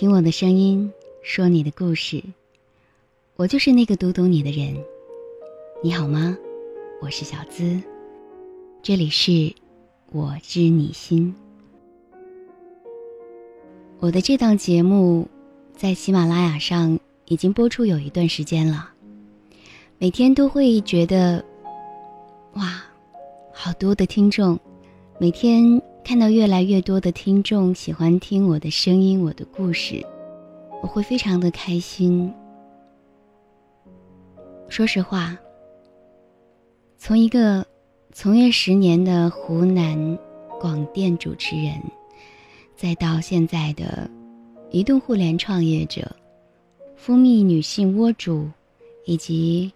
听我的声音，说你的故事。我就是那个读懂你的人。你好吗？我是小资。这里是我知你心。我的这档节目在喜马拉雅上已经播出有一段时间了，每天都会觉得，哇，好多的听众，每天。看到越来越多的听众喜欢听我的声音，我的故事，我会非常的开心。说实话，从一个从业十年的湖南广电主持人，再到现在的移动互联创业者、蜂蜜女性窝主，以及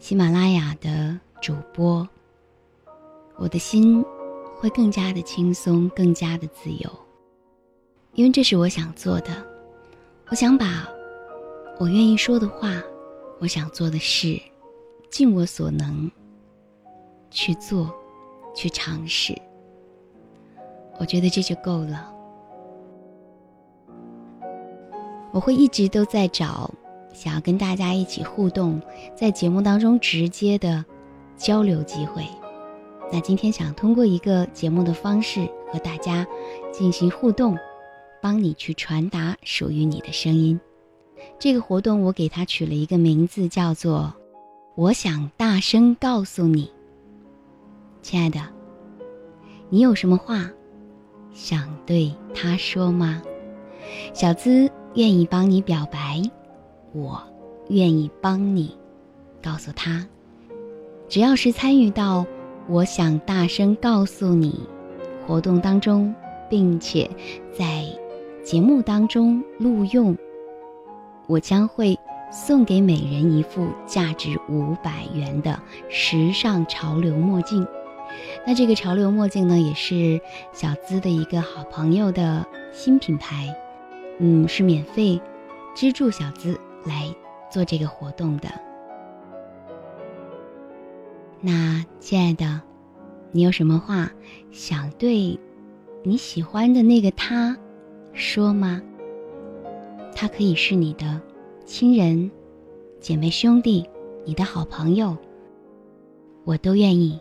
喜马拉雅的主播，我的心。会更加的轻松，更加的自由，因为这是我想做的。我想把我愿意说的话，我想做的事，尽我所能去做，去尝试。我觉得这就够了。我会一直都在找想要跟大家一起互动，在节目当中直接的交流机会。那今天想通过一个节目的方式和大家进行互动，帮你去传达属于你的声音。这个活动我给它取了一个名字，叫做“我想大声告诉你，亲爱的，你有什么话想对他说吗？”小资愿意帮你表白，我愿意帮你告诉他，只要是参与到。我想大声告诉你，活动当中，并且在节目当中录用，我将会送给每人一副价值五百元的时尚潮流墨镜。那这个潮流墨镜呢，也是小资的一个好朋友的新品牌，嗯，是免费资助小资来做这个活动的。那亲爱的，你有什么话想对你喜欢的那个他说吗？他可以是你的亲人、姐妹、兄弟、你的好朋友，我都愿意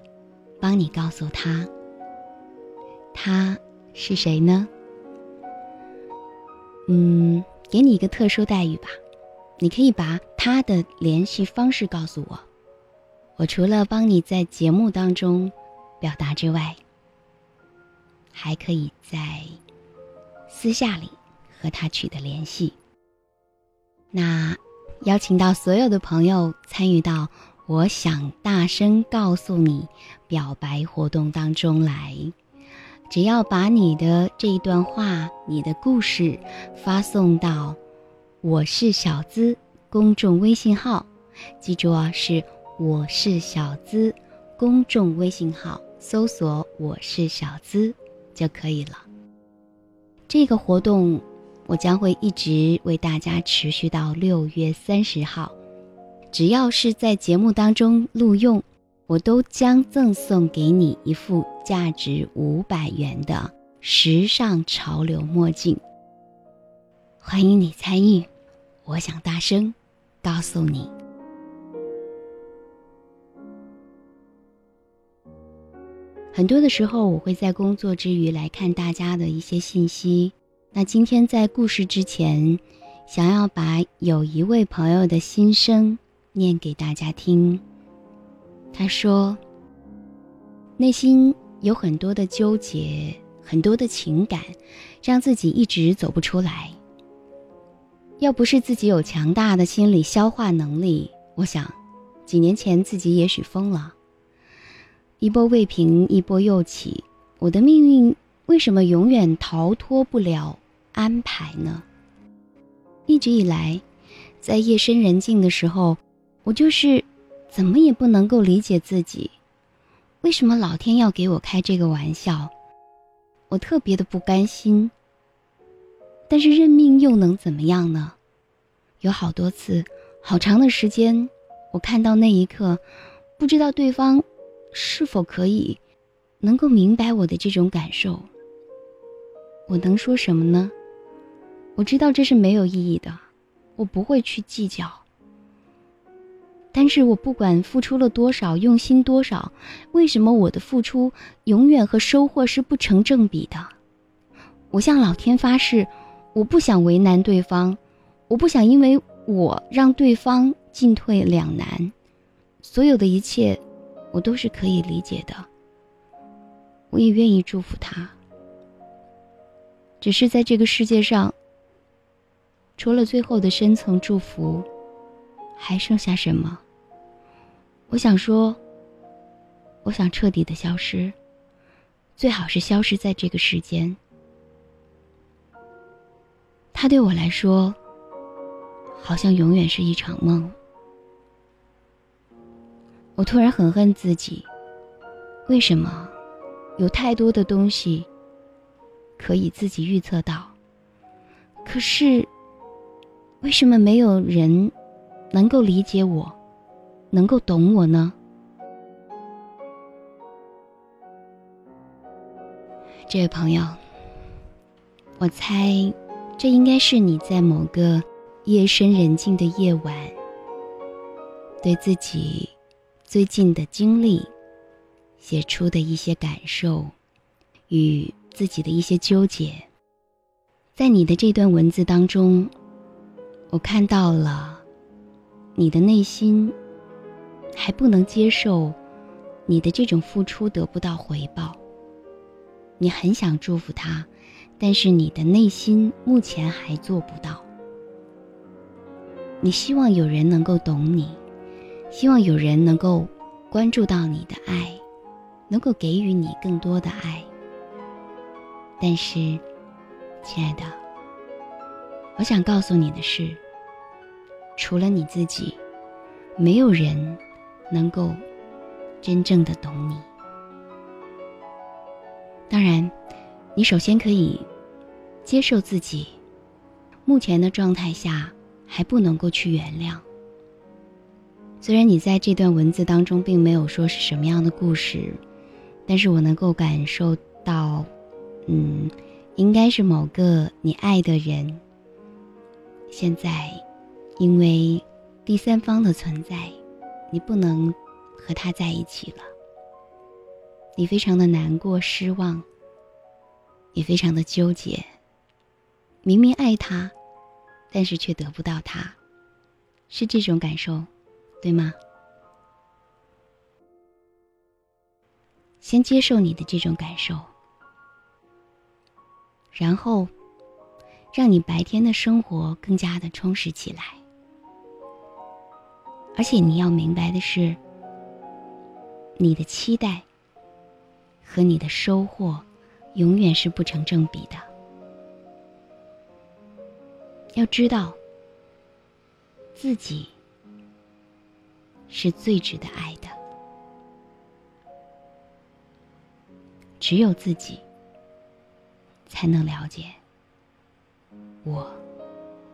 帮你告诉他。他是谁呢？嗯，给你一个特殊待遇吧，你可以把他的联系方式告诉我。我除了帮你在节目当中表达之外，还可以在私下里和他取得联系。那邀请到所有的朋友参与到“我想大声告诉你”表白活动当中来，只要把你的这一段话、你的故事发送到“我是小资”公众微信号，记住啊，是。我是小资，公众微信号搜索“我是小资”就可以了。这个活动我将会一直为大家持续到六月三十号，只要是在节目当中录用，我都将赠送给你一副价值五百元的时尚潮流墨镜。欢迎你参与，我想大声告诉你。很多的时候，我会在工作之余来看大家的一些信息。那今天在故事之前，想要把有一位朋友的心声念给大家听。他说：“内心有很多的纠结，很多的情感，让自己一直走不出来。要不是自己有强大的心理消化能力，我想，几年前自己也许疯了。一波未平，一波又起，我的命运为什么永远逃脱不了安排呢？一直以来，在夜深人静的时候，我就是怎么也不能够理解自己，为什么老天要给我开这个玩笑？我特别的不甘心。但是认命又能怎么样呢？有好多次，好长的时间，我看到那一刻，不知道对方是否可以能够明白我的这种感受。我能说什么呢？我知道这是没有意义的，我不会去计较。但是我不管付出了多少，用心多少，为什么我的付出永远和收获是不成正比的？我向老天发誓。我不想为难对方，我不想因为我让对方进退两难，所有的一切，我都是可以理解的。我也愿意祝福他。只是在这个世界上，除了最后的深层祝福，还剩下什么？我想说，我想彻底的消失，最好是消失在这个世间。他对我来说，好像永远是一场梦。我突然很恨自己，为什么有太多的东西可以自己预测到，可是为什么没有人能够理解我，能够懂我呢？这位朋友，我猜。这应该是你在某个夜深人静的夜晚，对自己最近的经历写出的一些感受与自己的一些纠结。在你的这段文字当中，我看到了你的内心还不能接受你的这种付出得不到回报，你很想祝福他。但是你的内心目前还做不到。你希望有人能够懂你，希望有人能够关注到你的爱，能够给予你更多的爱。但是，亲爱的，我想告诉你的是，除了你自己，没有人能够真正的懂你。当然。你首先可以接受自己目前的状态下还不能够去原谅。虽然你在这段文字当中并没有说是什么样的故事，但是我能够感受到，嗯，应该是某个你爱的人现在因为第三方的存在，你不能和他在一起了，你非常的难过、失望。也非常的纠结。明明爱他，但是却得不到他，是这种感受，对吗？先接受你的这种感受，然后让你白天的生活更加的充实起来。而且你要明白的是，你的期待和你的收获。永远是不成正比的。要知道，自己是最值得爱的。只有自己才能了解我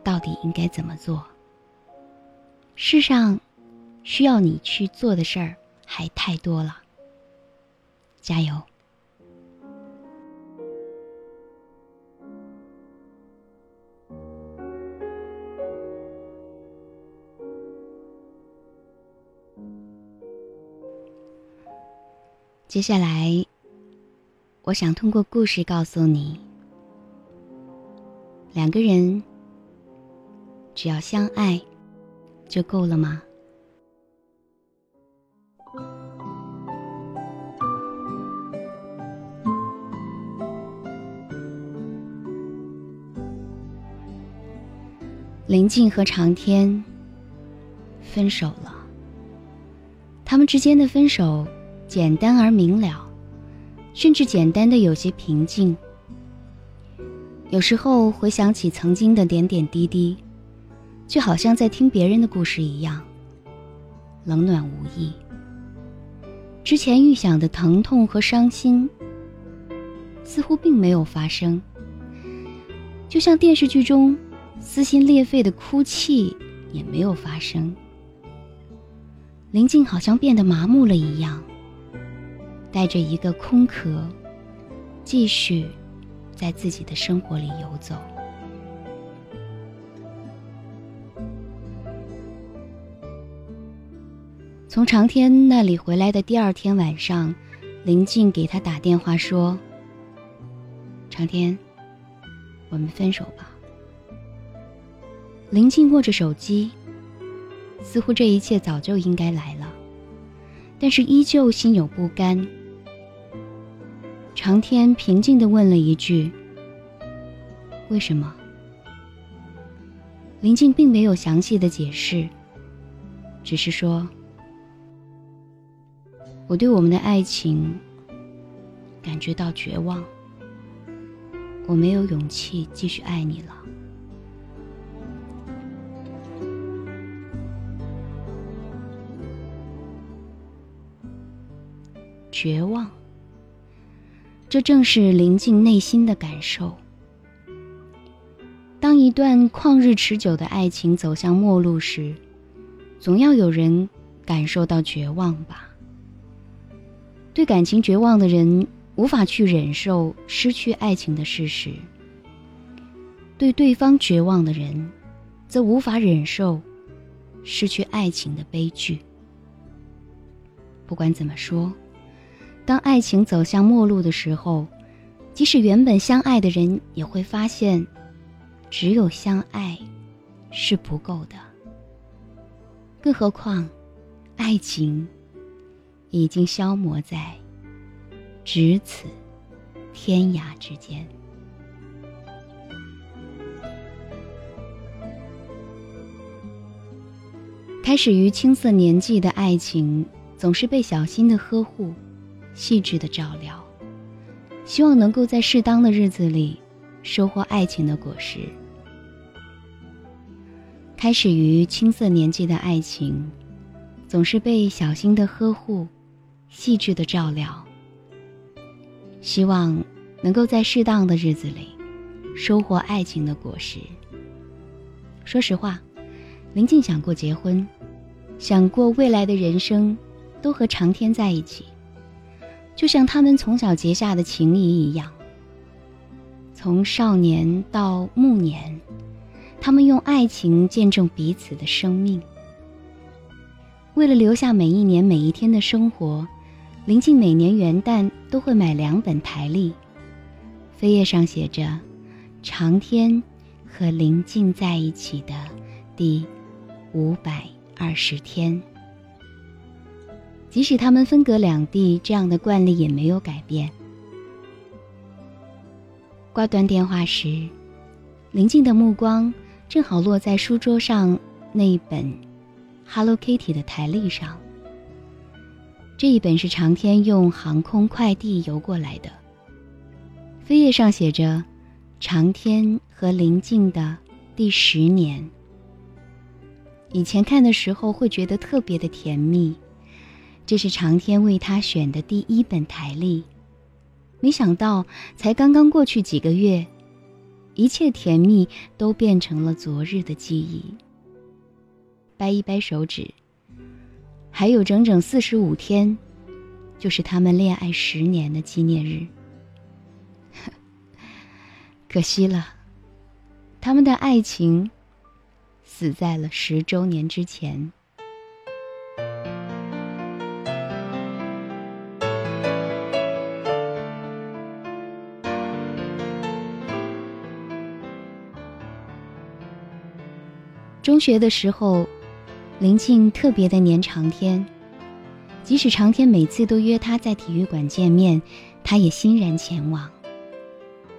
到底应该怎么做。世上需要你去做的事儿还太多了。加油！接下来，我想通过故事告诉你：两个人只要相爱就够了吗？林静和长天分手了。他们之间的分手简单而明了，甚至简单的有些平静。有时候回想起曾经的点点滴滴，就好像在听别人的故事一样，冷暖无异。之前预想的疼痛和伤心，似乎并没有发生，就像电视剧中撕心裂肺的哭泣也没有发生。林静好像变得麻木了一样，带着一个空壳，继续。在自己的生活里游走。从长天那里回来的第二天晚上，林静给他打电话说：“长天，我们分手吧。”林静握着手机，似乎这一切早就应该来了，但是依旧心有不甘。长天平静的问了一句：“为什么？”林静并没有详细的解释，只是说：“我对我们的爱情感觉到绝望，我没有勇气继续爱你了。”绝望。这正是林静内心的感受。当一段旷日持久的爱情走向末路时，总要有人感受到绝望吧。对感情绝望的人无法去忍受失去爱情的事实；对对方绝望的人，则无法忍受失去爱情的悲剧。不管怎么说。当爱情走向末路的时候，即使原本相爱的人也会发现，只有相爱是不够的。更何况，爱情已经消磨在咫尺天涯之间。开始于青涩年纪的爱情，总是被小心的呵护。细致的照料，希望能够在适当的日子里收获爱情的果实。开始于青涩年纪的爱情，总是被小心的呵护、细致的照料，希望能够在适当的日子里收获爱情的果实。说实话，林静想过结婚，想过未来的人生都和长天在一起。就像他们从小结下的情谊一样，从少年到暮年，他们用爱情见证彼此的生命。为了留下每一年每一天的生活，林静每年元旦都会买两本台历，扉页上写着“长天和林静在一起的第五百二十天”。即使他们分隔两地，这样的惯例也没有改变。挂断电话时，林静的目光正好落在书桌上那一本 Hello Kitty 的台历上。这一本是长天用航空快递邮过来的。扉页上写着“长天和林静的第十年”。以前看的时候会觉得特别的甜蜜。这是长天为他选的第一本台历，没想到才刚刚过去几个月，一切甜蜜都变成了昨日的记忆。掰一掰手指，还有整整四十五天，就是他们恋爱十年的纪念日。可惜了，他们的爱情死在了十周年之前。中学的时候，林静特别的黏长天，即使长天每次都约她在体育馆见面，她也欣然前往。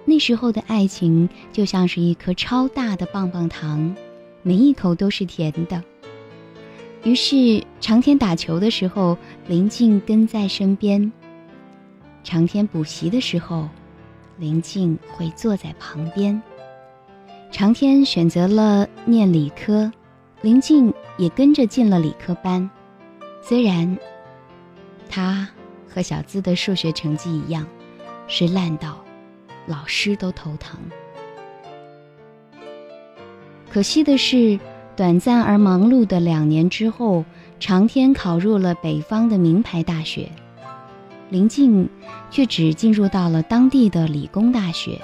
那时候的爱情就像是一颗超大的棒棒糖，每一口都是甜的。于是长天打球的时候，林静跟在身边；长天补习的时候，林静会坐在旁边。长天选择了念理科，林静也跟着进了理科班。虽然他和小资的数学成绩一样，是烂到老师都头疼。可惜的是，短暂而忙碌的两年之后，长天考入了北方的名牌大学，林静却只进入到了当地的理工大学，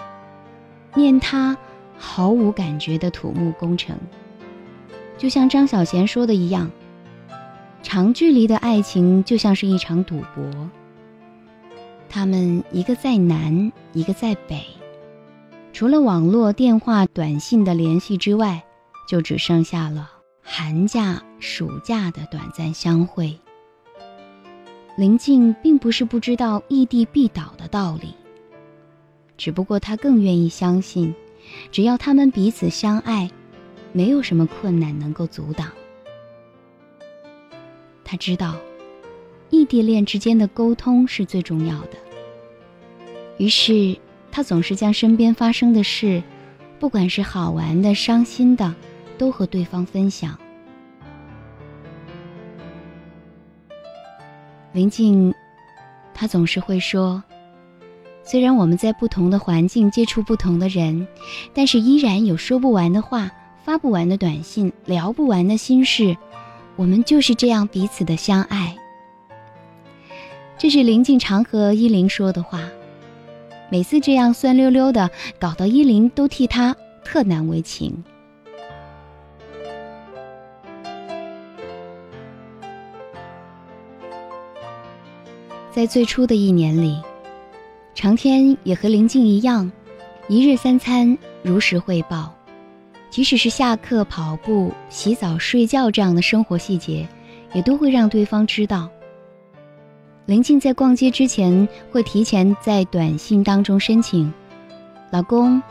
念他毫无感觉的土木工程。就像张小娴说的一样，长距离的爱情就像是一场赌博，他们一个在南，一个在北。除了网络、电话、短信的联系之外，就只剩下了寒假、暑假的短暂相会。林静并不是不知道异地必倒的道理，只不过她更愿意相信，只要他们彼此相爱，没有什么困难能够阻挡。他知道，异地恋之间的沟通是最重要的，于是。他总是将身边发生的事，不管是好玩的、伤心的，都和对方分享。林静，他总是会说：“虽然我们在不同的环境接触不同的人，但是依然有说不完的话、发不完的短信、聊不完的心事。我们就是这样彼此的相爱。”这是林静常和依林说的话。每次这样酸溜溜的，搞得依林都替他特难为情。在最初的一年里，长天也和林静一样，一日三餐如实汇报，即使是下课跑步、洗澡、睡觉这样的生活细节，也都会让对方知道。林静在逛街之前会提前在短信当中申请：“老公，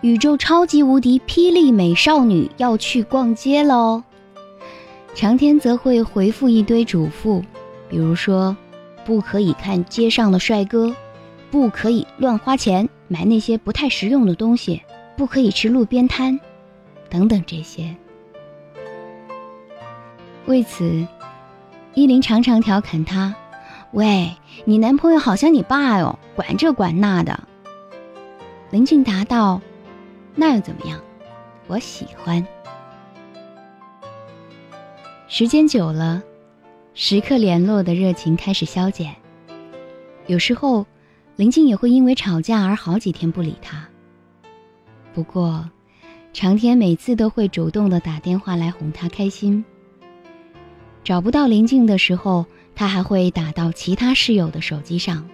宇宙超级无敌霹雳美少女要去逛街喽。”长天则会回复一堆嘱咐，比如说：“不可以看街上的帅哥，不可以乱花钱买那些不太实用的东西，不可以吃路边摊，等等这些。”为此，依林常常调侃他。喂，你男朋友好像你爸哟，管这管那的。林静答道：“那又怎么样？我喜欢。”时间久了，时刻联络的热情开始消减。有时候，林静也会因为吵架而好几天不理他。不过，长天每次都会主动的打电话来哄他开心。找不到林静的时候。他还会打到其他室友的手机上。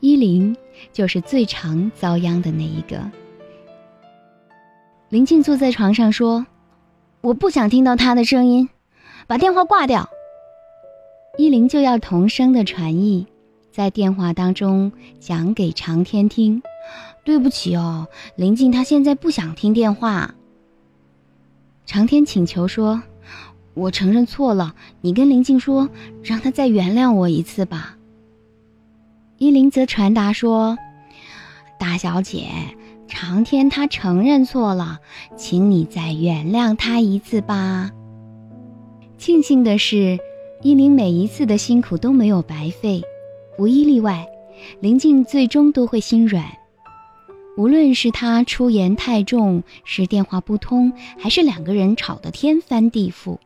依林就是最常遭殃的那一个。林静坐在床上说：“我不想听到他的声音，把电话挂掉。”依林就要同声的传译，在电话当中讲给长天听：“对不起哦，林静她现在不想听电话。”长天请求说。我承认错了，你跟林静说，让她再原谅我一次吧。依林则传达说：“大小姐，长天他承认错了，请你再原谅他一次吧。”庆幸的是，依林每一次的辛苦都没有白费，无一例外，林静最终都会心软。无论是他出言太重，是电话不通，还是两个人吵得天翻地覆。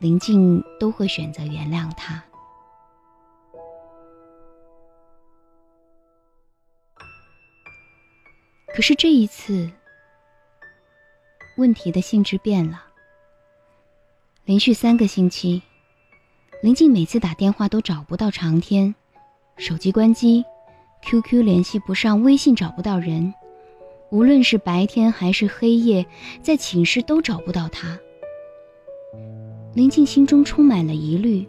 林静都会选择原谅他，可是这一次，问题的性质变了。连续三个星期，林静每次打电话都找不到长天，手机关机，QQ 联系不上，微信找不到人，无论是白天还是黑夜，在寝室都找不到他。林静心中充满了疑虑，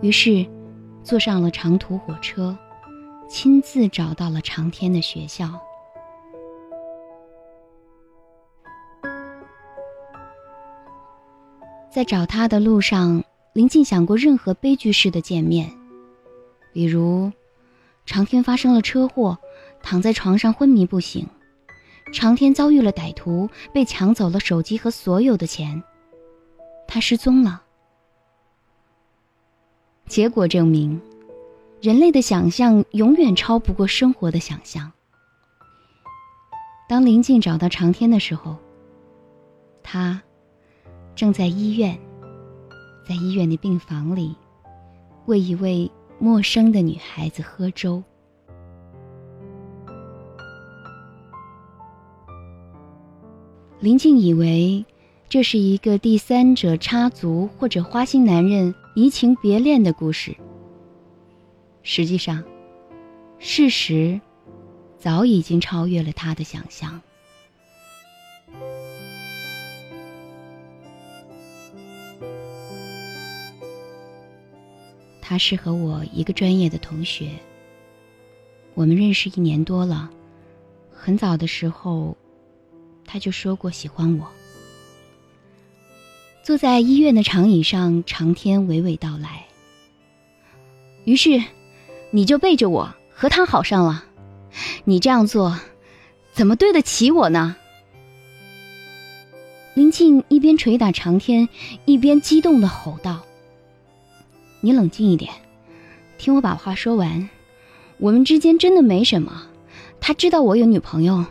于是坐上了长途火车，亲自找到了长天的学校。在找他的路上，林静想过任何悲剧式的见面，比如长天发生了车祸，躺在床上昏迷不醒；长天遭遇了歹徒，被抢走了手机和所有的钱，他失踪了。结果证明，人类的想象永远超不过生活的想象。当林静找到长天的时候，他。正在医院，在医院的病房里，为一位陌生的女孩子喝粥。林静以为这是一个第三者插足或者花心男人移情别恋的故事。实际上，事实早已经超越了他的想象。他是和我一个专业的同学，我们认识一年多了。很早的时候，他就说过喜欢我。坐在医院的长椅上，长天娓娓道来。于是，你就背着我和他好上了。你这样做，怎么对得起我呢？林静一边捶打长天，一边激动的吼道。你冷静一点，听我把话说完。我们之间真的没什么。他知道我有女朋友，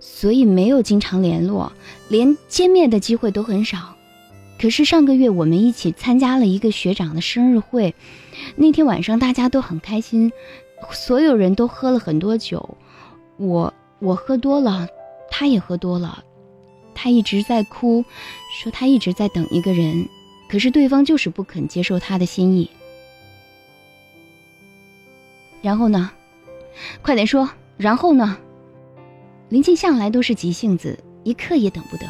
所以没有经常联络，连见面的机会都很少。可是上个月我们一起参加了一个学长的生日会，那天晚上大家都很开心，所有人都喝了很多酒。我我喝多了，他也喝多了。他一直在哭，说他一直在等一个人。可是对方就是不肯接受他的心意。然后呢？快点说。然后呢？林静向来都是急性子，一刻也等不得。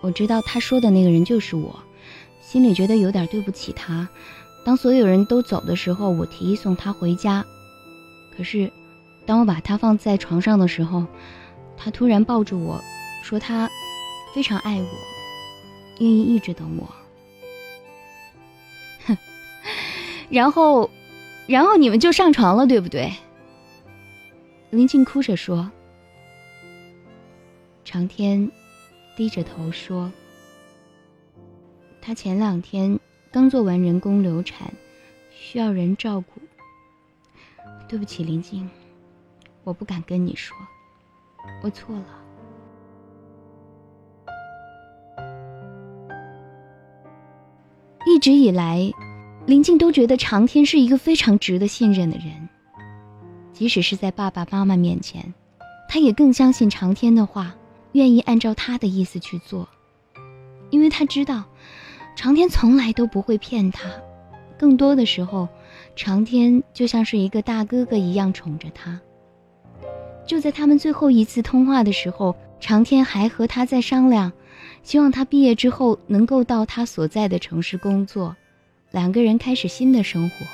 我知道他说的那个人就是我，心里觉得有点对不起他。当所有人都走的时候，我提议送他回家。可是，当我把他放在床上的时候，他突然抱住我说他非常爱我。愿意一直等我，哼，然后，然后你们就上床了，对不对？林静哭着说。长天低着头说：“他前两天刚做完人工流产，需要人照顾。对不起，林静，我不敢跟你说，我错了。”一直以来，林静都觉得长天是一个非常值得信任的人。即使是在爸爸妈妈面前，他也更相信长天的话，愿意按照他的意思去做。因为他知道，长天从来都不会骗他，更多的时候，长天就像是一个大哥哥一样宠着他。就在他们最后一次通话的时候，长天还和他在商量。希望他毕业之后能够到他所在的城市工作，两个人开始新的生活。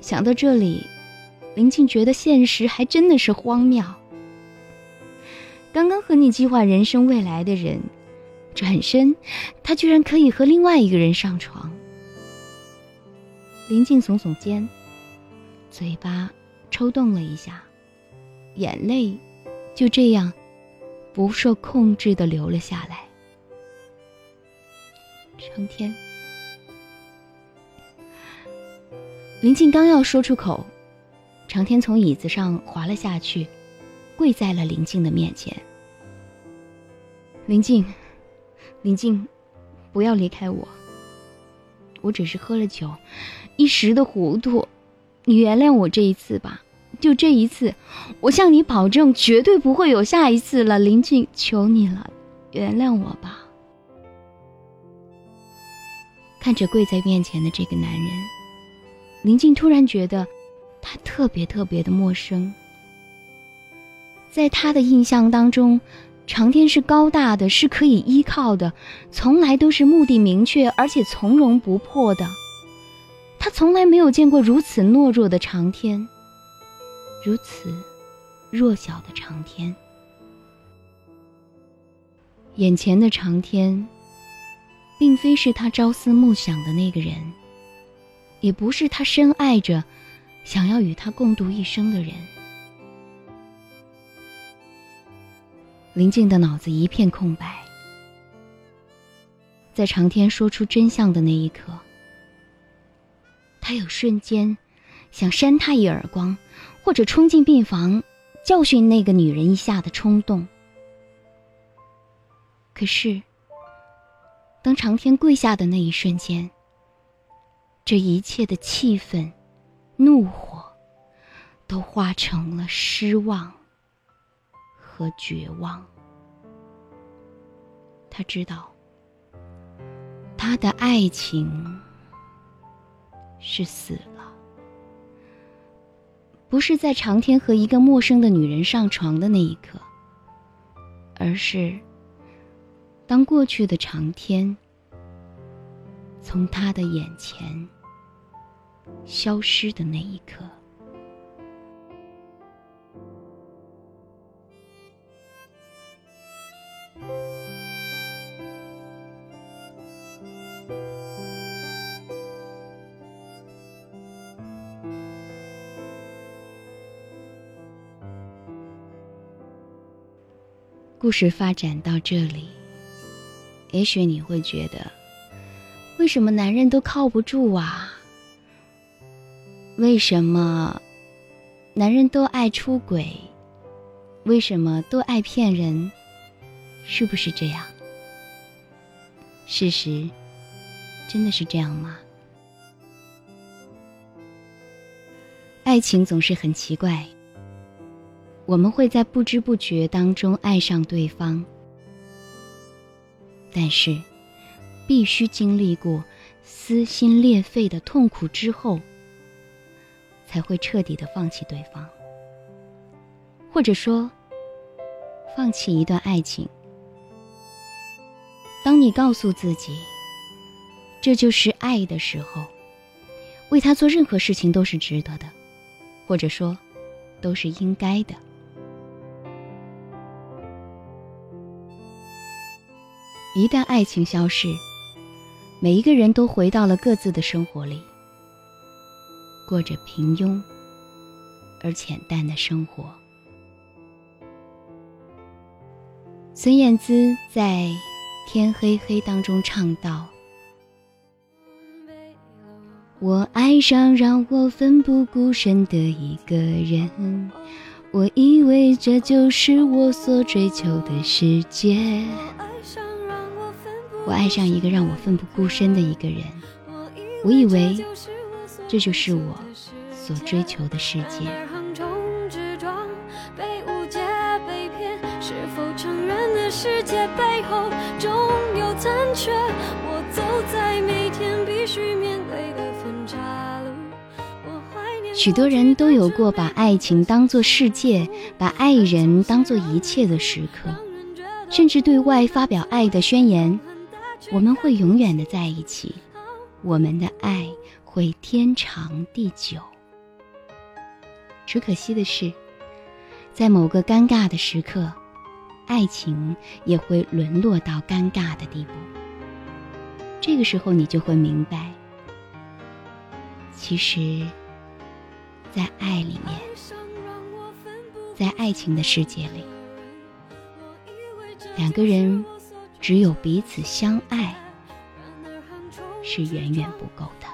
想到这里，林静觉得现实还真的是荒谬。刚刚和你计划人生未来的人，转身，他居然可以和另外一个人上床。林静耸耸肩，嘴巴抽动了一下，眼泪就这样。不受控制的流了下来。长天，林静刚要说出口，长天从椅子上滑了下去，跪在了林静的面前。林静，林静，不要离开我。我只是喝了酒，一时的糊涂，你原谅我这一次吧。就这一次，我向你保证，绝对不会有下一次了。林静，求你了，原谅我吧。看着跪在面前的这个男人，林静突然觉得他特别特别的陌生。在他的印象当中，长天是高大的，是可以依靠的，从来都是目的明确，而且从容不迫的。他从来没有见过如此懦弱的长天。如此弱小的长天，眼前的长天，并非是他朝思暮想的那个人，也不是他深爱着、想要与他共度一生的人。林静的脑子一片空白，在长天说出真相的那一刻，他有瞬间想扇他一耳光，或者冲进病房教训那个女人一下的冲动。可是，当长天跪下的那一瞬间，这一切的气愤、怒火，都化成了失望。和绝望。他知道，他的爱情是死了，不是在长天和一个陌生的女人上床的那一刻，而是当过去的长天从他的眼前消失的那一刻。故事发展到这里，也许你会觉得，为什么男人都靠不住啊？为什么男人都爱出轨？为什么都爱骗人？是不是这样？事实真的是这样吗？爱情总是很奇怪。我们会在不知不觉当中爱上对方，但是必须经历过撕心裂肺的痛苦之后，才会彻底的放弃对方，或者说放弃一段爱情。当你告诉自己这就是爱的时候，为他做任何事情都是值得的，或者说都是应该的。一旦爱情消逝，每一个人都回到了各自的生活里，过着平庸而浅淡的生活。孙燕姿在《天黑黑》当中唱道：“我爱上让我奋不顾身的一个人，我以为这就是我所追求的世界。”我爱上一个让我奋不顾身的一个人，我以为这就是我所追求的世界。许多人都有过把爱情当作世界，把爱人当作一切的时刻，甚至对外发表爱的宣言。我们会永远的在一起，我们的爱会天长地久。只可惜的是，在某个尴尬的时刻，爱情也会沦落到尴尬的地步。这个时候，你就会明白，其实，在爱里面，在爱情的世界里，两个人。只有彼此相爱是远远不够的。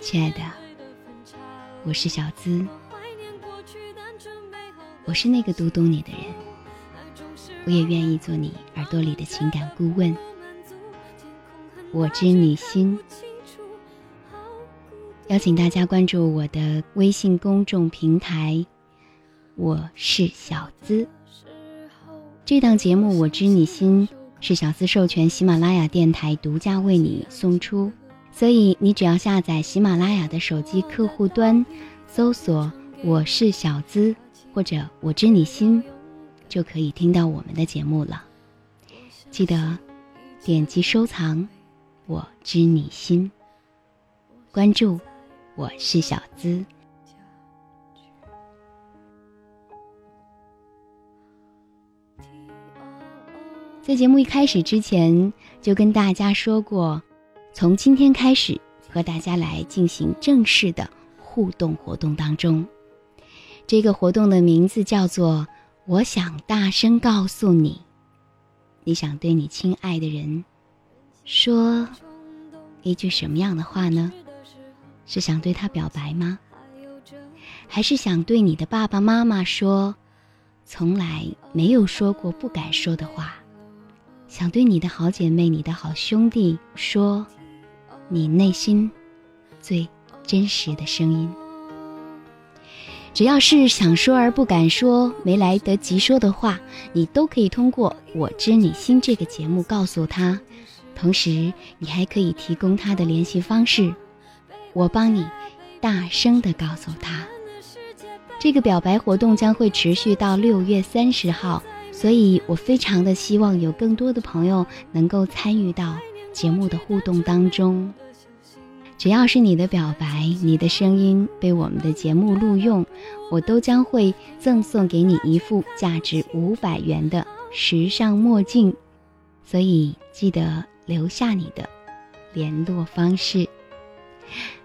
亲爱的，我是小资，我是那个读懂你的人，我也愿意做你耳朵里的情感顾问。我知你心。邀请大家关注我的微信公众平台，我是小资。这档节目《我知你心》是小资授权喜马拉雅电台独家为你送出，所以你只要下载喜马拉雅的手机客户端，搜索“我是小资”或者“我知你心”，就可以听到我们的节目了。记得点击收藏，“我知你心”，关注。我是小资。在节目一开始之前，就跟大家说过，从今天开始和大家来进行正式的互动活动当中。这个活动的名字叫做“我想大声告诉你”。你想对你亲爱的人说一句什么样的话呢？是想对他表白吗？还是想对你的爸爸妈妈说从来没有说过不敢说的话？想对你的好姐妹、你的好兄弟说，你内心最真实的声音。只要是想说而不敢说、没来得及说的话，你都可以通过《我知你心》这个节目告诉他。同时，你还可以提供他的联系方式，我帮你大声的告诉他。这个表白活动将会持续到六月三十号。所以我非常的希望有更多的朋友能够参与到节目的互动当中。只要是你的表白，你的声音被我们的节目录用，我都将会赠送给你一副价值五百元的时尚墨镜。所以记得留下你的联络方式。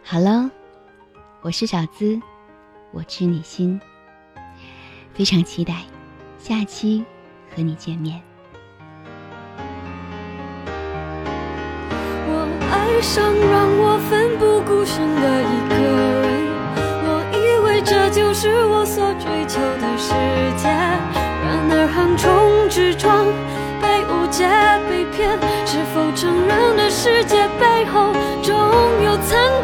好喽，我是小资，我知你心，非常期待下期。和你见面。我爱上让我奋不顾身的一个人，我以为这就是我所追求的世界。然而横冲直撞，被误解被骗，是否承认的世界背后